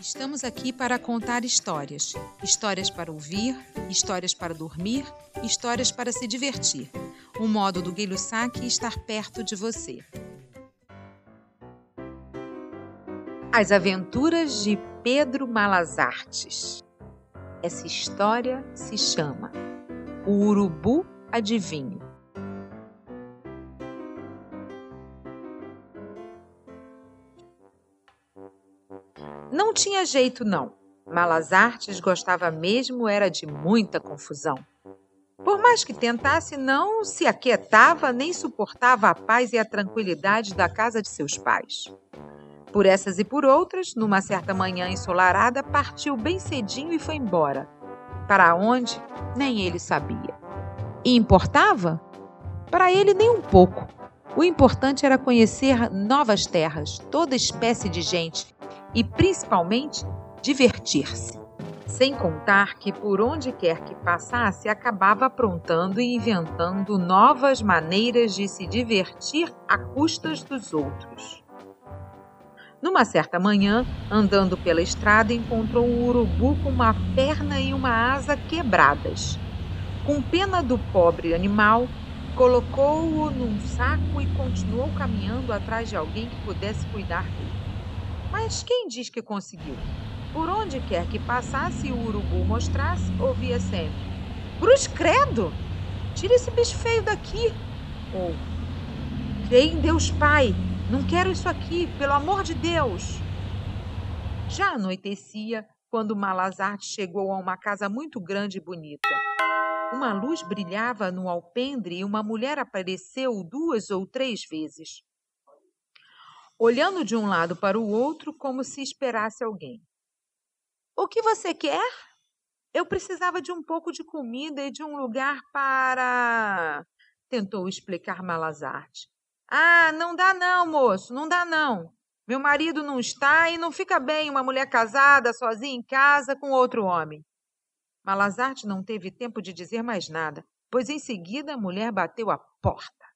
Estamos aqui para contar histórias. Histórias para ouvir, histórias para dormir, histórias para se divertir. O modo do Guilho Saque estar perto de você. As Aventuras de Pedro Malazartes. Essa história se chama O Urubu Adivinho. Não tinha jeito, não. Malazartes gostava mesmo era de muita confusão. Por mais que tentasse, não se aquietava nem suportava a paz e a tranquilidade da casa de seus pais. Por essas e por outras, numa certa manhã ensolarada, partiu bem cedinho e foi embora. Para onde? Nem ele sabia. E importava? Para ele, nem um pouco. O importante era conhecer novas terras, toda espécie de gente, e, principalmente, divertir-se. Sem contar que, por onde quer que passasse, acabava aprontando e inventando novas maneiras de se divertir a custas dos outros. Numa certa manhã, andando pela estrada, encontrou um urubu com uma perna e uma asa quebradas. Com pena do pobre animal, colocou-o num saco e continuou caminhando atrás de alguém que pudesse cuidar dele. Mas quem diz que conseguiu? Por onde quer que passasse e o urubu mostrasse, ouvia sempre: Cruz credo! Tira esse bicho feio daqui! Ou Creio em Deus Pai! Não quero isso aqui, pelo amor de Deus! Já anoitecia quando Malazarte chegou a uma casa muito grande e bonita. Uma luz brilhava no alpendre e uma mulher apareceu duas ou três vezes olhando de um lado para o outro como se esperasse alguém. O que você quer? Eu precisava de um pouco de comida e de um lugar para. tentou explicar Malazarte. Ah, não dá não, moço, não dá não. Meu marido não está e não fica bem uma mulher casada, sozinha em casa, com outro homem. Malazarte não teve tempo de dizer mais nada, pois em seguida a mulher bateu a porta.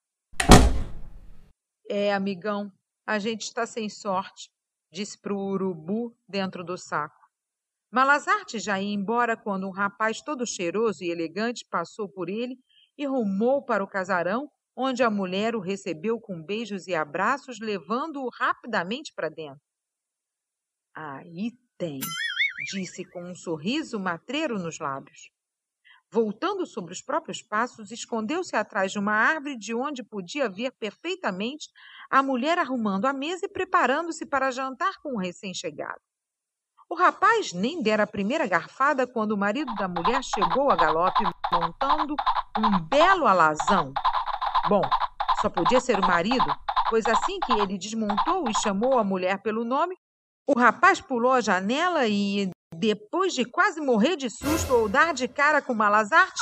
É, amigão, a gente está sem sorte, disse para o urubu dentro do saco. Malazarte já ia embora quando um rapaz todo cheiroso e elegante passou por ele e rumou para o casarão, onde a mulher o recebeu com beijos e abraços, levando-o rapidamente para dentro. Aí tem, disse com um sorriso matreiro nos lábios. Voltando sobre os próprios passos, escondeu-se atrás de uma árvore de onde podia ver perfeitamente a mulher arrumando a mesa e preparando-se para jantar com o recém-chegado. O rapaz nem dera a primeira garfada quando o marido da mulher chegou a galope montando um belo alazão. Bom, só podia ser o marido, pois assim que ele desmontou e chamou a mulher pelo nome, o rapaz pulou a janela e, depois de quase morrer de susto ou dar de cara com Malazarte,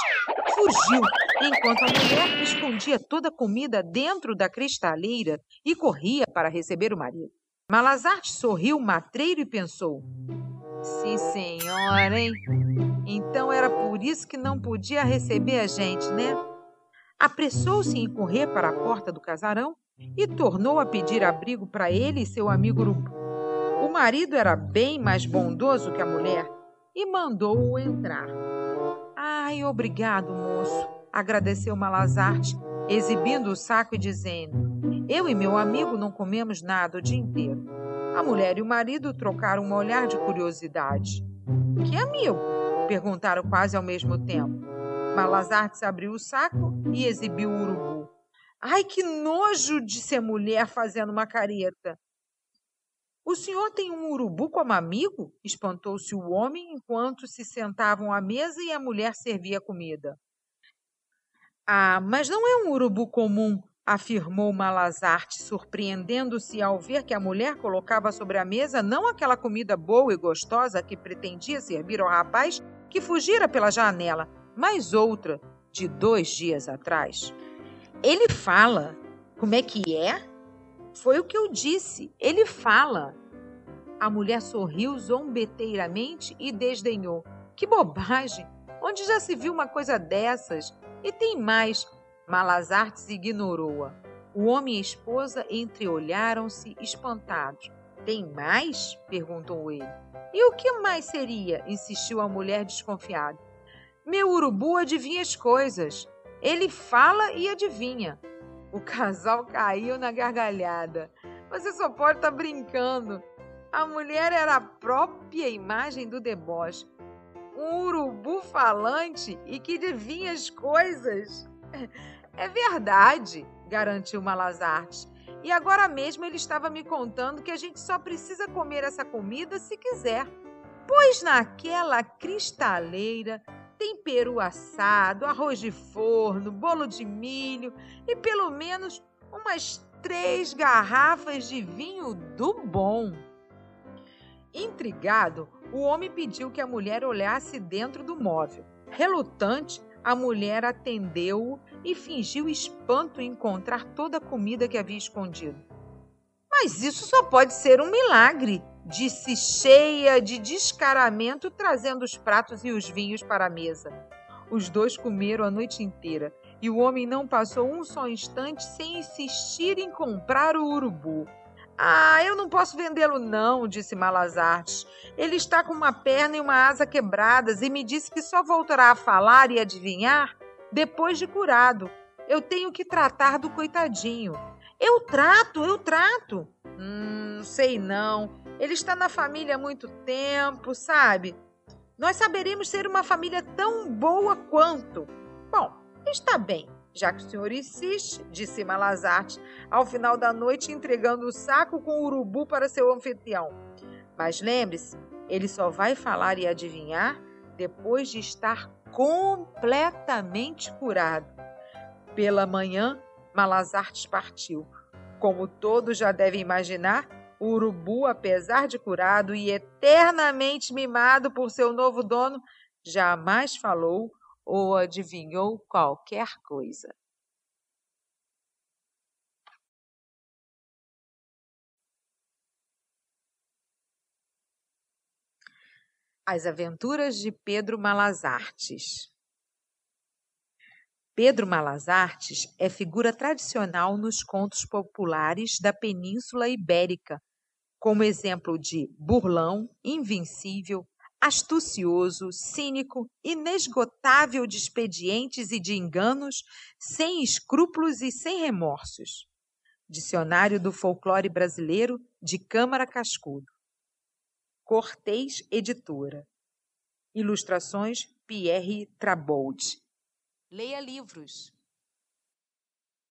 fugiu, enquanto a mulher escondia toda a comida dentro da cristaleira e corria para receber o marido. Malazarte sorriu matreiro e pensou: Sim, senhora, hein? Então era por isso que não podia receber a gente, né? Apressou-se em correr para a porta do casarão e tornou a pedir abrigo para ele e seu amigo urubu. Marido era bem mais bondoso que a mulher e mandou-o entrar. Ai, obrigado, moço, agradeceu Malazarte, exibindo o saco e dizendo: Eu e meu amigo não comemos nada o dia inteiro. A mulher e o marido trocaram um olhar de curiosidade. Que amigo? perguntaram quase ao mesmo tempo. Malazarte abriu o saco e exibiu o urubu. Ai, que nojo! disse a mulher fazendo uma careta. O senhor tem um urubu como amigo? espantou-se o homem enquanto se sentavam à mesa e a mulher servia comida. Ah, mas não é um urubu comum, afirmou Malazarte, surpreendendo-se ao ver que a mulher colocava sobre a mesa não aquela comida boa e gostosa que pretendia servir ao rapaz que fugira pela janela, mas outra, de dois dias atrás. Ele fala. Como é que é? Foi o que eu disse. Ele fala. A mulher sorriu zombeteiramente e desdenhou. Que bobagem! Onde já se viu uma coisa dessas? E tem mais. Malazartes ignorou-a. O homem e a esposa entreolharam-se espantados. Tem mais? perguntou ele. E o que mais seria? insistiu a mulher desconfiada. Meu urubu adivinha as coisas. Ele fala e adivinha. O casal caiu na gargalhada. Você só pode estar tá brincando. A mulher era a própria imagem do deboche. Um urubu falante e que adivinha as coisas. É verdade, garantiu Malazarte. E agora mesmo ele estava me contando que a gente só precisa comer essa comida se quiser. Pois naquela cristaleira tem peru assado, arroz de forno, bolo de milho e pelo menos umas três garrafas de vinho do bom. Intrigado, o homem pediu que a mulher olhasse dentro do móvel. Relutante, a mulher atendeu-o e fingiu espanto em encontrar toda a comida que havia escondido. Mas isso só pode ser um milagre, disse cheia de descaramento, trazendo os pratos e os vinhos para a mesa. Os dois comeram a noite inteira e o homem não passou um só instante sem insistir em comprar o urubu. Ah, eu não posso vendê-lo, não, disse Malazarte. Ele está com uma perna e uma asa quebradas e me disse que só voltará a falar e adivinhar depois de curado. Eu tenho que tratar do coitadinho. Eu trato, eu trato. Hum, sei não. Ele está na família há muito tempo, sabe? Nós saberemos ser uma família tão boa quanto. Bom, está bem, já que o senhor insiste, disse Malazarte, ao final da noite entregando o saco com o urubu para seu anfitrião. Mas lembre-se, ele só vai falar e adivinhar depois de estar completamente curado. Pela manhã, Malazartes partiu. Como todos já devem imaginar, o urubu, apesar de curado e eternamente mimado por seu novo dono, jamais falou ou adivinhou qualquer coisa. As Aventuras de Pedro Malazartes. Pedro Malazartes é figura tradicional nos contos populares da Península Ibérica, como exemplo de burlão, invencível, astucioso, cínico, inesgotável de expedientes e de enganos, sem escrúpulos e sem remorsos. Dicionário do Folclore Brasileiro, de Câmara Cascudo. Cortês Editora. Ilustrações Pierre Trabold. Leia livros.